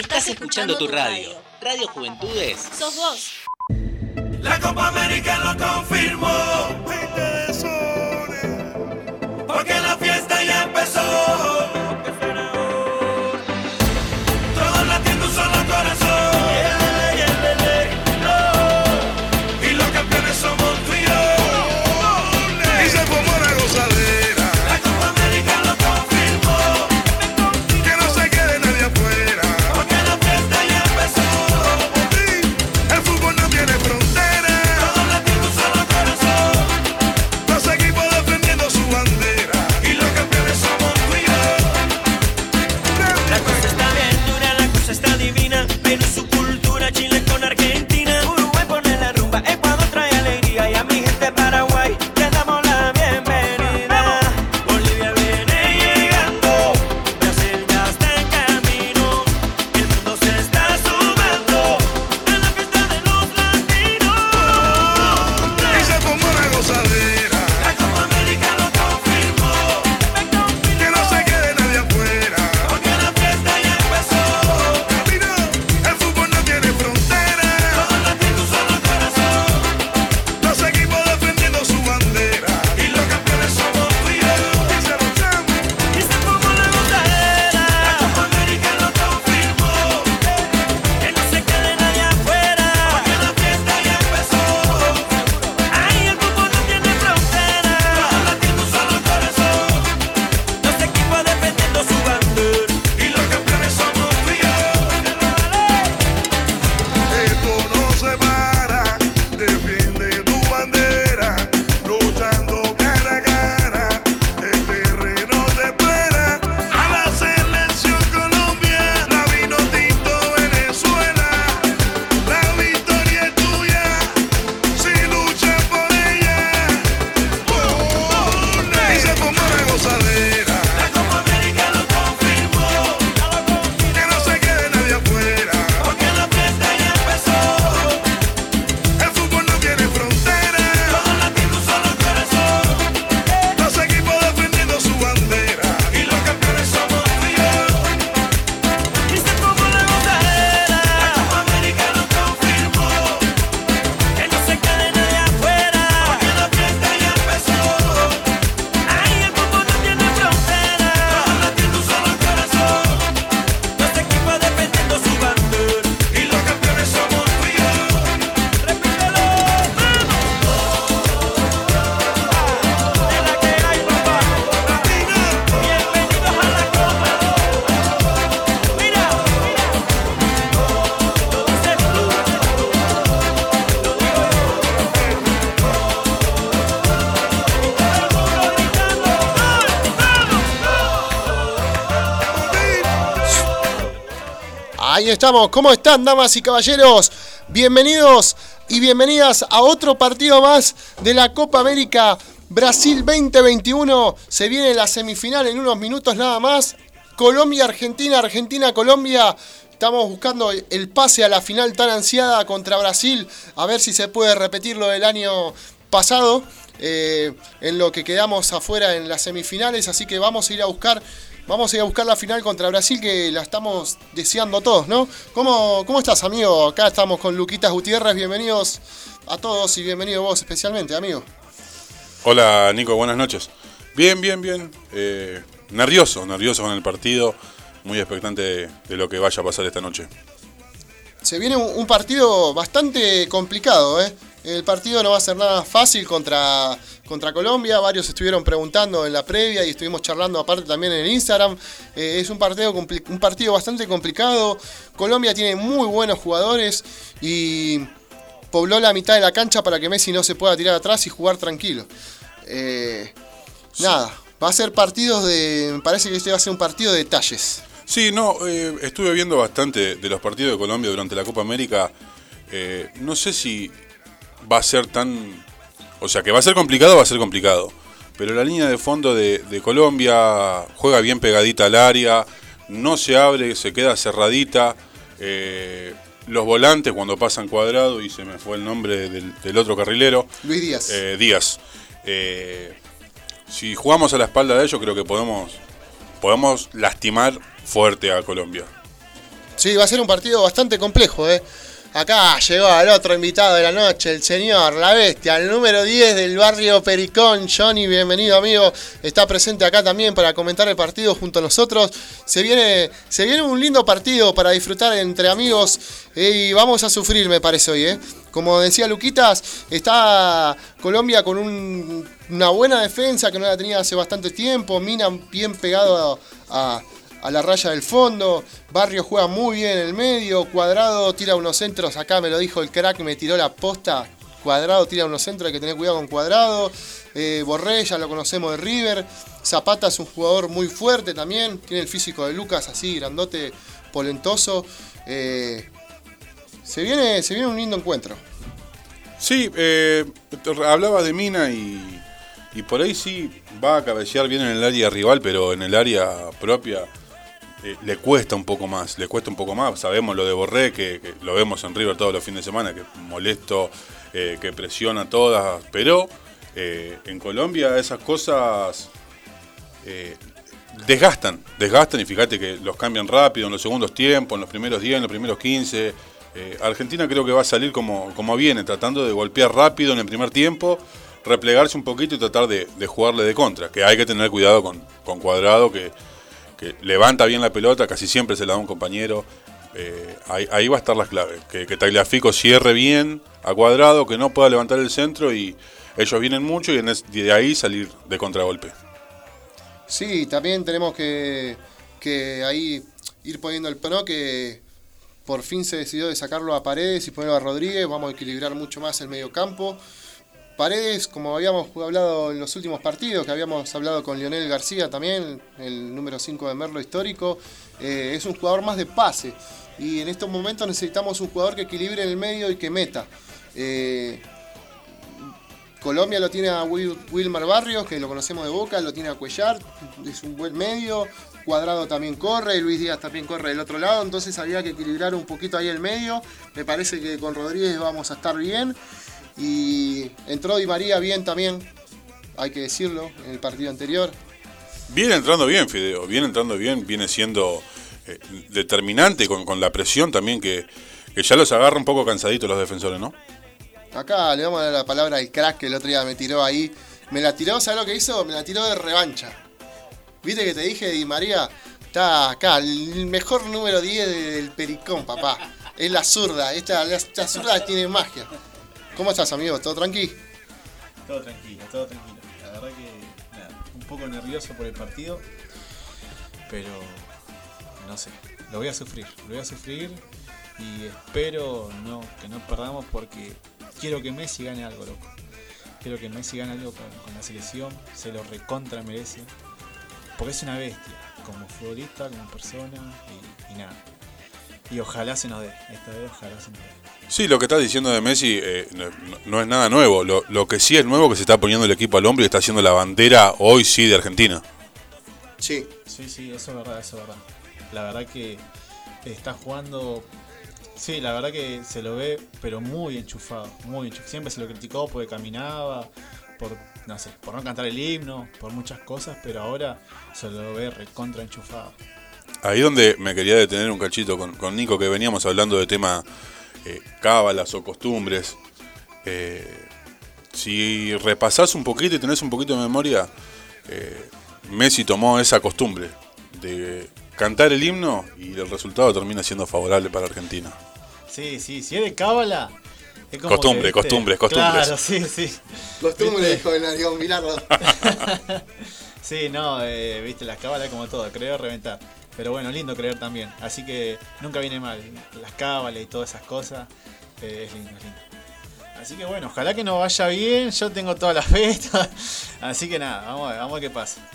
Estás escuchando tu radio. Radio Juventudes. Sos vos. La Copa América lo confirmó. Estamos, ¿cómo están damas y caballeros? Bienvenidos y bienvenidas a otro partido más de la Copa América Brasil 2021. Se viene la semifinal en unos minutos nada más. Colombia, Argentina, Argentina, Colombia. Estamos buscando el pase a la final tan ansiada contra Brasil. A ver si se puede repetir lo del año pasado. Eh, en lo que quedamos afuera en las semifinales. Así que vamos a ir a buscar Vamos a ir a buscar la final contra Brasil que la estamos deseando todos, ¿no? ¿Cómo, cómo estás, amigo? Acá estamos con Luquitas Gutiérrez. Bienvenidos a todos y bienvenido vos especialmente, amigo. Hola Nico, buenas noches. Bien, bien, bien. Eh, nervioso, nervioso con el partido. Muy expectante de, de lo que vaya a pasar esta noche. Se viene un, un partido bastante complicado, ¿eh? El partido no va a ser nada fácil contra, contra Colombia. Varios estuvieron preguntando en la previa y estuvimos charlando aparte también en Instagram. Eh, es un partido, un partido bastante complicado. Colombia tiene muy buenos jugadores y pobló la mitad de la cancha para que Messi no se pueda tirar atrás y jugar tranquilo. Eh, nada, va a ser partidos de... Me parece que este va a ser un partido de detalles. Sí, no, eh, estuve viendo bastante de los partidos de Colombia durante la Copa América. No sé si va a ser tan... O sea, que va a ser complicado, va a ser complicado. Pero la línea de fondo de, de Colombia juega bien pegadita al área, no se abre, se queda cerradita. Eh, los volantes cuando pasan cuadrado, y se me fue el nombre del, del otro carrilero, Luis Díaz. eh, Díaz. Eh, si jugamos a la espalda de ellos, creo que podemos, podemos lastimar fuerte a Colombia. Sí, va a ser un partido bastante complejo, ¿eh? Acá llegó el otro invitado de la noche, el señor, la bestia, el número 10 del barrio Pericón. Johnny, bienvenido amigo. Está presente acá también para comentar el partido junto a nosotros. Se viene, se viene un lindo partido para disfrutar entre amigos eh, y vamos a sufrir, me parece hoy. ¿eh? Como decía Luquitas, está Colombia con un- una buena defensa que no la tenía hace bastante tiempo. Mina bien pegado a- a la raya del fondo. Barrio juega muy bien en el medio. Cuadrado tira unos centros. Acá me lo dijo el crack, me tiró la posta. Cuadrado tira unos centros, hay que tener cuidado con Cuadrado. Eh, Borré, ya lo conocemos de River. Zapata es un jugador muy fuerte también. Tiene el físico de Lucas, así, grandote, polentoso. Eh, se, viene, se viene un lindo encuentro. Sí, eh, hablabas de Mina y, y por ahí sí va a cabecear bien en el área rival, pero en el área propia eh, le cuesta un poco más, le cuesta un poco más. Sabemos lo de Borré, que, lo vemos en River todos los fines de semana, que es molesto, eh, que presiona todas, pero eh, en Colombia esas cosas desgastan, desgastan y fíjate que los cambian rápido en los segundos tiempos, en los primeros 10, en los primeros 15. Eh, Argentina creo que va a salir como, como viene, tratando de golpear rápido en el primer tiempo, replegarse un poquito y tratar de, de jugarle de contra, que hay que tener cuidado con, con Cuadrado, que, que levanta bien la pelota, casi siempre se la da un compañero. Eh, ahí, va a estar la clave, que, que Tagliafico cierre bien a Cuadrado, que no pueda levantar el centro y ellos vienen mucho y es- de ahí salir de contragolpe. Sí, también tenemos que, que ahí ir poniendo el pro que por fin se decidió de sacarlo a Paredes y ponerlo a Rodríguez. Vamos a equilibrar mucho más el medio campo. Paredes, como habíamos hablado en los últimos partidos, que habíamos hablado con Lionel García también, el número 5 de Merlo histórico, eh, es un jugador más de pase. Y en estos momentos necesitamos un jugador que equilibre el medio y que meta. Eh, Colombia lo tiene a Wil- Wilmar Barrios, que lo conocemos de Boca, lo tiene a Cuellar, es un buen medio. Cuadrado también corre, Luis Díaz también corre del otro lado, entonces había que equilibrar un poquito ahí el medio. Me parece que con Rodríguez vamos a estar bien. Y entró Di María bien también, hay que decirlo, en el partido anterior. Viene entrando bien, Fideo, viene entrando bien, viene siendo eh, determinante con, con la presión también que, que ya los agarra un poco cansaditos los defensores, ¿no? Acá le damos la palabra al crack que el otro día me tiró ahí. Me la tiró, ¿sabes lo que hizo? Me la tiró de revancha. ¿Viste que te dije, Di María? Está acá, el mejor número 10 del Pericón, papá. Es la zurda, esta, la, esta zurda tiene magia. ¿Cómo estás, amigo? ¿Todo tranqui? Todo tranquilo, todo tranquilo. La verdad que nada, un poco nervioso por el partido, pero no sé, lo voy a sufrir, lo voy a sufrir y espero no, que no perdamos porque quiero que Messi gane algo, loco. Quiero que Messi gane algo con, la selección, se lo recontra merece, porque es una bestia, como futbolista, como persona y, y nada. Y ojalá se nos dé, esta vez ojalá se nos dé. Sí, lo que estás diciendo de Messi eh, no, no es nada nuevo. Lo, lo que sí es nuevo que se está poniendo el equipo al hombro y está haciendo la bandera hoy sí de Argentina. Sí. Sí, sí, eso es verdad, eso es verdad. La verdad que está jugando. Sí, la verdad que se lo ve, pero muy enchufado, muy enchufado. Siempre se lo criticó porque caminaba, por no sé, por no cantar el himno, por muchas cosas, pero ahora se lo ve recontra enchufado. Ahí donde me quería detener un cachito con, con Nico, que veníamos hablando de tema eh, cábalas o costumbres. Eh, si repasás un poquito y tenés un poquito de memoria, eh, Messi tomó esa costumbre de cantar el himno y el resultado termina siendo favorable para Argentina. Sí, sí, si es de cábala. es como Costumbre, que, costumbres, costumbres. Claro, sí, sí. Costumbre, dijo el Arión Milardo. Sí, no, eh, viste, las cábalas como todo, creer reventar. Pero bueno, lindo creer también. Así que nunca viene mal. Las cábalas y todas esas cosas. eh, es lindo, es lindo. Así que bueno, ojalá que nos vaya bien. Yo tengo toda la fe. Así que nada, vamos a ver, vamos qué pasa.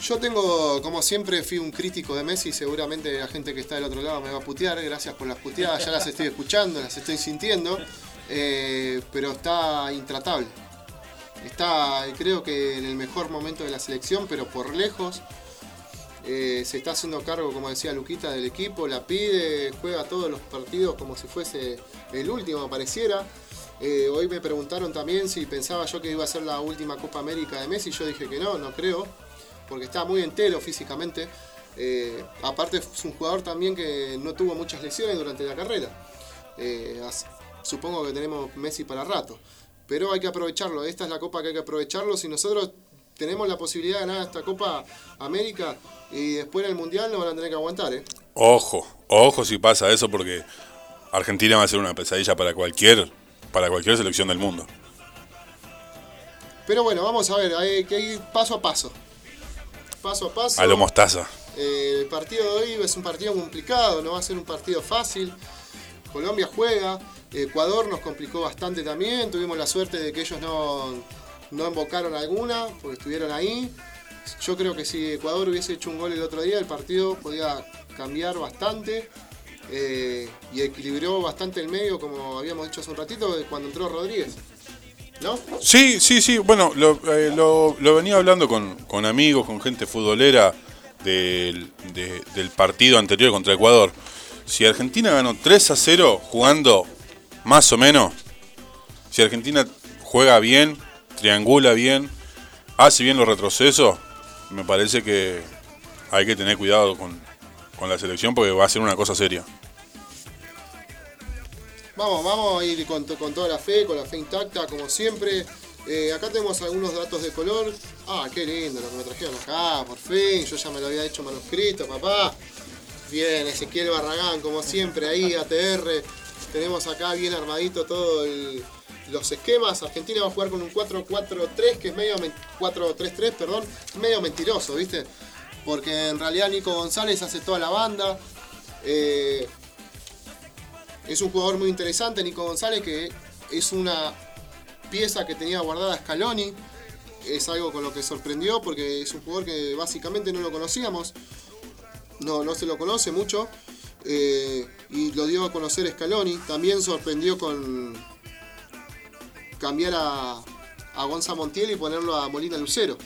Yo tengo, como siempre, fui un crítico de Messi. Seguramente la gente que está del otro lado me va a putear. Gracias por las puteadas. Ya las estoy escuchando, las estoy sintiendo. Eh, pero está intratable. Está, creo que en el mejor momento de la selección, pero por lejos. Eh, se está haciendo cargo, como decía Luquita, del equipo. La pide, juega todos los partidos como si fuese el último, pareciera. Eh, hoy me preguntaron también si pensaba yo que iba a ser la última Copa América de Messi. Yo dije que no, no creo porque está muy entero físicamente. Eh, aparte es un jugador también que no tuvo muchas lesiones durante la carrera. Supongo que tenemos Messi para rato. Pero hay que aprovecharlo. Esta es la copa que hay que aprovecharlo. Si nosotros tenemos la posibilidad de ganar esta Copa América y después en el Mundial nos van a tener que aguantar. ¿eh? Ojo, ojo si pasa eso porque Argentina va a ser una pesadilla para cualquier, para cualquier selección del mundo. Pero bueno, vamos a ver. Hay que ir paso a paso. Paso a paso. A lo mostaza. Eh, el partido de hoy es un partido complicado, no va a ser un partido fácil. Colombia juega, Ecuador nos complicó bastante también, tuvimos la suerte de que ellos no, no embocaron alguna, porque estuvieron ahí. Yo creo que si Ecuador hubiese hecho un gol el otro día, el partido podía cambiar bastante eh, y equilibró bastante el medio, como habíamos dicho hace un ratito, cuando entró Rodríguez. ¿No? Sí, sí, sí. Bueno, lo, eh, lo- lo venía hablando con, con amigos, con gente futbolera del, de- del partido anterior contra Ecuador. Si Argentina ganó 3 a 0 jugando más o menos, si Argentina juega bien, triangula bien, hace bien los retrocesos, me parece que hay que tener cuidado con, con la selección porque va a ser una cosa seria. Vamos, vamos a ir con toda la fe, con la fe intacta, como siempre. Eh, acá tenemos algunos datos de color. Ah, qué lindo lo que me trajeron acá, por fin. Yo ya me lo había hecho manuscrito, papá. Bien, Ezequiel Barragán, como siempre, ahí, ATR. Tenemos acá bien armadito todo el- los esquemas. Argentina va a jugar con un 4-4-3, que es medio. men- 4-3-3, perdón, medio mentiroso, ¿viste? Porque en realidad Nico González hace toda la banda. Eh, es un jugador muy interesante, Nico González, que es una pieza que tenía guardada Scaloni. Es algo con lo que sorprendió porque es un jugador que básicamente no lo conocíamos. No, no se lo conoce mucho. eh, y lo dio a conocer Scaloni. También sorprendió con cambiar a, a Gonza Montiel y ponerlo a Molina Lucero.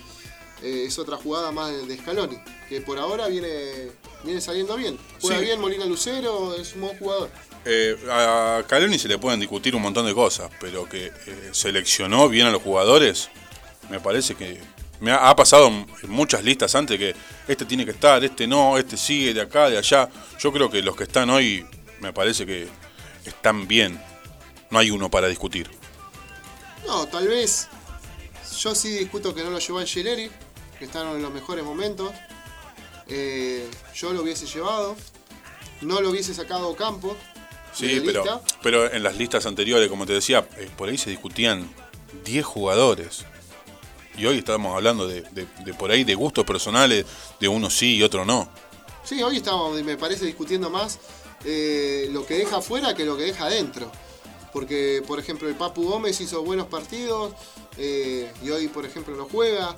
Eh, es otra jugada más de, de Scaloni, que por ahora viene, viene saliendo bien. Juega Sí. bien Molina Lucero, es un buen jugador. Eh, a Caloni se le pueden discutir un montón de cosas, pero que eh, seleccionó bien a los jugadores, me parece que me ha, ha pasado en muchas listas antes que este tiene que estar, este no, este sigue de acá, de allá. Yo creo que los que están hoy me parece que están bien. No hay uno para discutir. No, tal vez. Yo sí discuto que no lo llevó Angeleri, que están en los mejores momentos. Eh, yo lo hubiese llevado. No lo hubiese sacado Campo. Sí, pero, pero en las listas anteriores, como te decía, eh, por ahí se discutían 10 jugadores. Y hoy estamos hablando de, de- de por ahí de gustos personales, de uno sí y otro no. Sí, hoy estamos, me parece, discutiendo más eh, lo que deja afuera que lo que deja adentro. Porque, por ejemplo, el Papu Gómez hizo buenos partidos eh, y hoy, por ejemplo, no juega.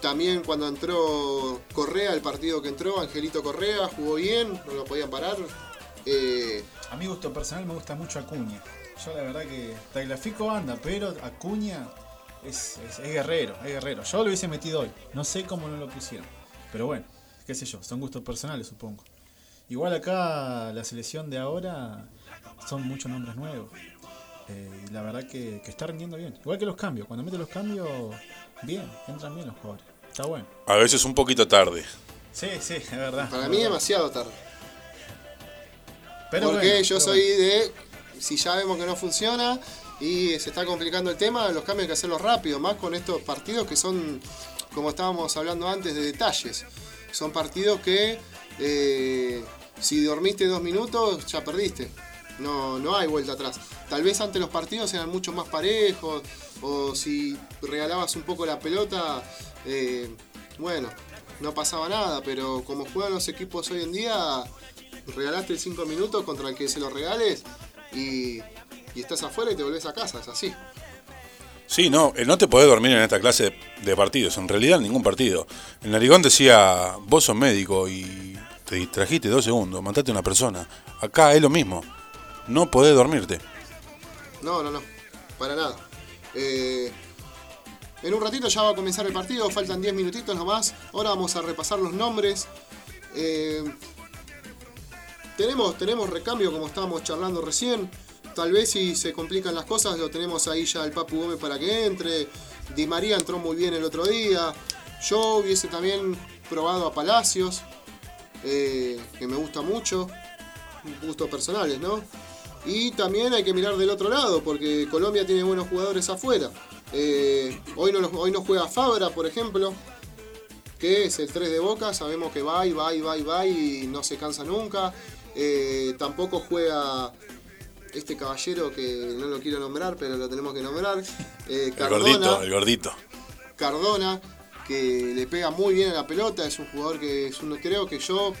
También cuando entró Correa, el partido que entró, Angelito Correa, jugó bien, no lo podían parar. Eh, A mi gusto personal me gusta mucho Acuña. Yo la verdad que Tagliafico anda, pero Acuña es- es guerrero, es guerrero. Yo lo hubiese metido hoy. No sé cómo no lo pusieron. Pero bueno, qué sé yo, son gustos personales supongo. Igual acá la selección de ahora son muchos nombres nuevos. Eh, y la verdad que, que está rindiendo bien. Igual que los cambios. Cuando mete los cambios, bien, entran bien los jugadores. Está bueno. A veces un poquito tarde. Sí, sí, es verdad. para es mí demasiado tarde. Pero Porque bueno, yo pero soy bueno. de, si ya vemos que no funciona y se está complicando el tema, los cambios hay que hacerlos rápido, más con estos partidos que son, como estábamos hablando antes, de detalles. Son partidos que eh, si dormiste dos minutos ya perdiste. No, no hay vuelta atrás. Tal vez antes los partidos eran mucho más parejos o si regalabas un poco la pelota, eh, bueno, no pasaba nada, pero como juegan los equipos hoy en día, regalaste 5 minutos contra el que se lo regales y, estás afuera y te volvés a casa, es así. Sí, no, eh, no te podés dormir en esta clase de, partidos, en realidad ningún partido. El narigón decía, vos sos médico y te distrajiste dos segundos, mataste a una persona. Acá es lo mismo, no podés dormirte. No, no, no, para nada. Eh, en un ratito ya va a comenzar el partido, faltan 10 minutitos nomás. Ahora vamos a repasar los nombres. Eh, tenemos, tenemos recambio como estábamos charlando recién. Tal vez si se complican las cosas, lo tenemos ahí ya el Papu Gómez para que entre. Di María entró muy bien el otro día. Yo hubiese también probado a Palacios. eh, que me gusta mucho, gustos personales, ¿no? Y también hay que mirar del otro lado, porque Colombia tiene buenos jugadores afuera. Eh, hoy, no, hoy no juega Fabra, por ejemplo, que es el 3 de Boca, sabemos que va y va y va y va y no se cansa nunca. Eh, tampoco juega este caballero que no lo quiero nombrar, pero lo tenemos que nombrar. eh, El gordito, el gordito. Cardona, que le pega muy bien a la pelota, es un jugador que es uno, creo que yo,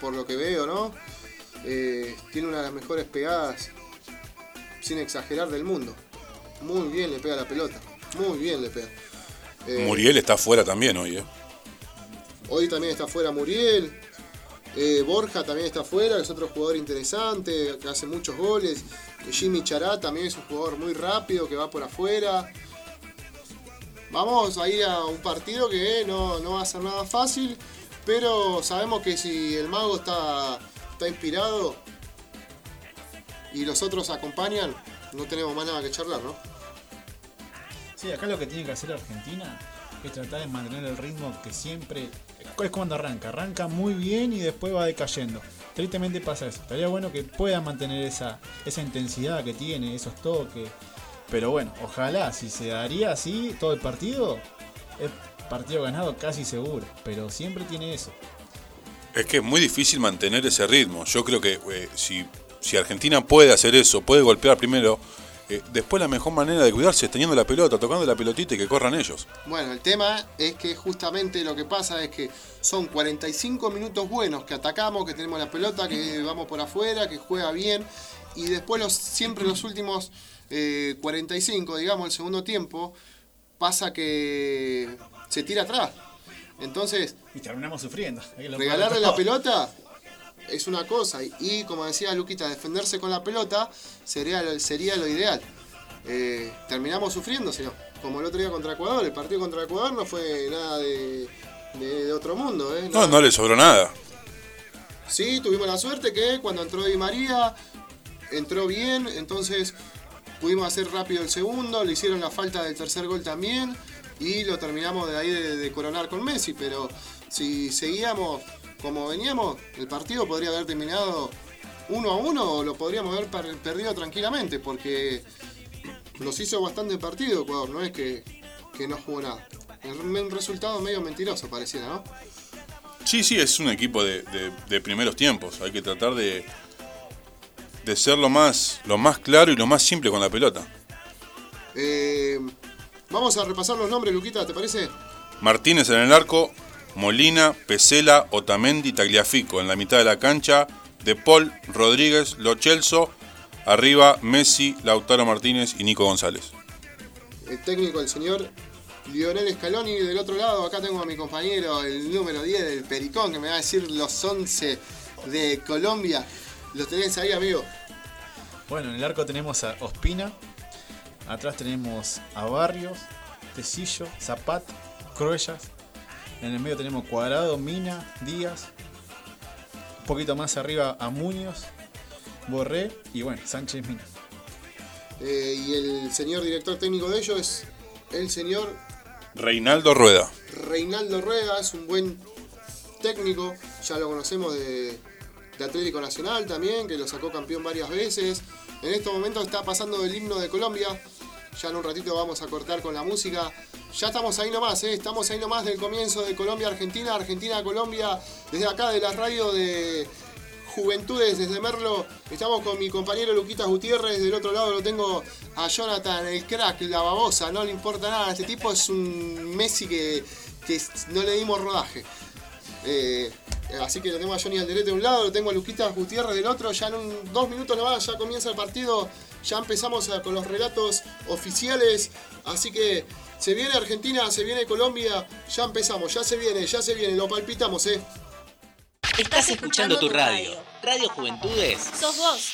por lo que veo, ¿no? Eh, tiene una de las mejores pegadas, sin exagerar, del mundo. Muy bien le pega la pelota, muy bien le pega. Eh, Muriel está afuera también hoy, ¿eh? Hoy también está fuera Muriel. Eh, Borja también está fuera, que es otro jugador interesante, que hace muchos goles. Jimmy Chará también es un jugador muy rápido, que va por afuera. Vamos a ir a un partido que no, no va a ser nada fácil, pero sabemos que si el mago está, está inspirado y los otros acompañan, no tenemos más nada que charlar, ¿no? Sí, acá lo que tiene que hacer Argentina es tratar de mantener el ritmo que siempre. Es cuando arranca. Arranca muy bien y después va decayendo. Tristemente pasa eso. Estaría bueno que pueda mantener esa, esa intensidad que tiene, esos toques. Pero bueno, ojalá, si se daría así todo el partido, es partido ganado casi seguro. Pero siempre tiene eso. Es que es muy difícil mantener ese ritmo. Yo creo que eh, si, si Argentina puede hacer eso, puede golpear primero, eh, después la mejor manera de cuidarse es teniendo la pelota, tocando la pelotita y que corran ellos. Bueno, el tema es que justamente lo que pasa es que son 45 minutos buenos que atacamos, que tenemos la pelota, que vamos por afuera, que juega bien, y después los, siempre los últimos eh, 45, digamos, el segundo tiempo, pasa que se tira atrás. Entonces, Y terminamos sufriendo. Regalarle la pelota es una cosa, y, y como decía Luquita, defenderse con la pelota sería lo, sería lo ideal. Eh, terminamos sufriendo, si no. Como el otro día contra Ecuador, el partido contra Ecuador no fue nada de, de- de otro mundo. ¿eh? No, no le sobró nada. Sí, tuvimos la suerte que cuando entró Di María, entró bien, entonces pudimos hacer rápido el segundo, le hicieron la falta del tercer gol también y lo terminamos de ahí de, de coronar con Messi, pero si seguíamos como veníamos, el partido podría haber terminado uno a uno o lo podríamos haber per- perdido tranquilamente porque nos hizo bastante partido Ecuador, no es que, que no jugó nada. Es un resultado medio mentiroso pareciera, ¿no? Sí, sí, es un equipo de, de- de primeros tiempos. Hay que tratar de, de ser lo más, lo más claro y lo más simple con la pelota. Eh, vamos a repasar los nombres, Luquita, ¿te parece? Martínez en el arco, Molina, Pesela, Otamendi, Tagliafico en la mitad de la cancha, De Paul, Rodríguez, Lochelso, arriba Messi, Lautaro Martínez y Nico González. El técnico, el señor Lionel Scaloni. Del otro lado, acá tengo a mi compañero, el número 10 del Pericón, que me va a decir los 11 de Colombia. ¿Los tenés ahí, amigo? Bueno, en el arco tenemos a Ospina. Atrás tenemos a Barrios, Tecillo, Zapat, Cruellas. En el medio tenemos Cuadrado, Mina, Díaz. Un poquito más arriba a Muñoz, Borré y bueno, Sánchez Mina. Eh, y el señor director técnico de ellos es el señor Reinaldo Rueda. Reinaldo Rueda, es un buen técnico, ya lo conocemos de, de Atlético Nacional también, que lo sacó campeón varias veces. En estos momentos está pasando el himno de Colombia, ya en un ratito vamos a cortar con la música. Ya estamos ahí nomás, ¿eh? estamos ahí nomás del comienzo de Colombia-Argentina, Argentina-Colombia, desde acá de la radio de Juventudes, desde Merlo. Estamos con mi compañero Luquitas Gutiérrez, del otro lado lo tengo a Jonathan, el crack, la babosa, no le importa nada. Este tipo es un Messi que, no le dimos rodaje. Eh, así que lo tengo a Johnny Alderete de un lado, lo tengo a Luquitas Gutiérrez del otro. Ya en un- dos minutos nomás, ya comienza el partido. Ya empezamos a- con los relatos oficiales. Así que se viene Argentina, se viene Colombia. Ya empezamos, ya se viene, ya se viene. Lo palpitamos, eh. Estás escuchando tu radio. Radio Juventudes. Sos vos.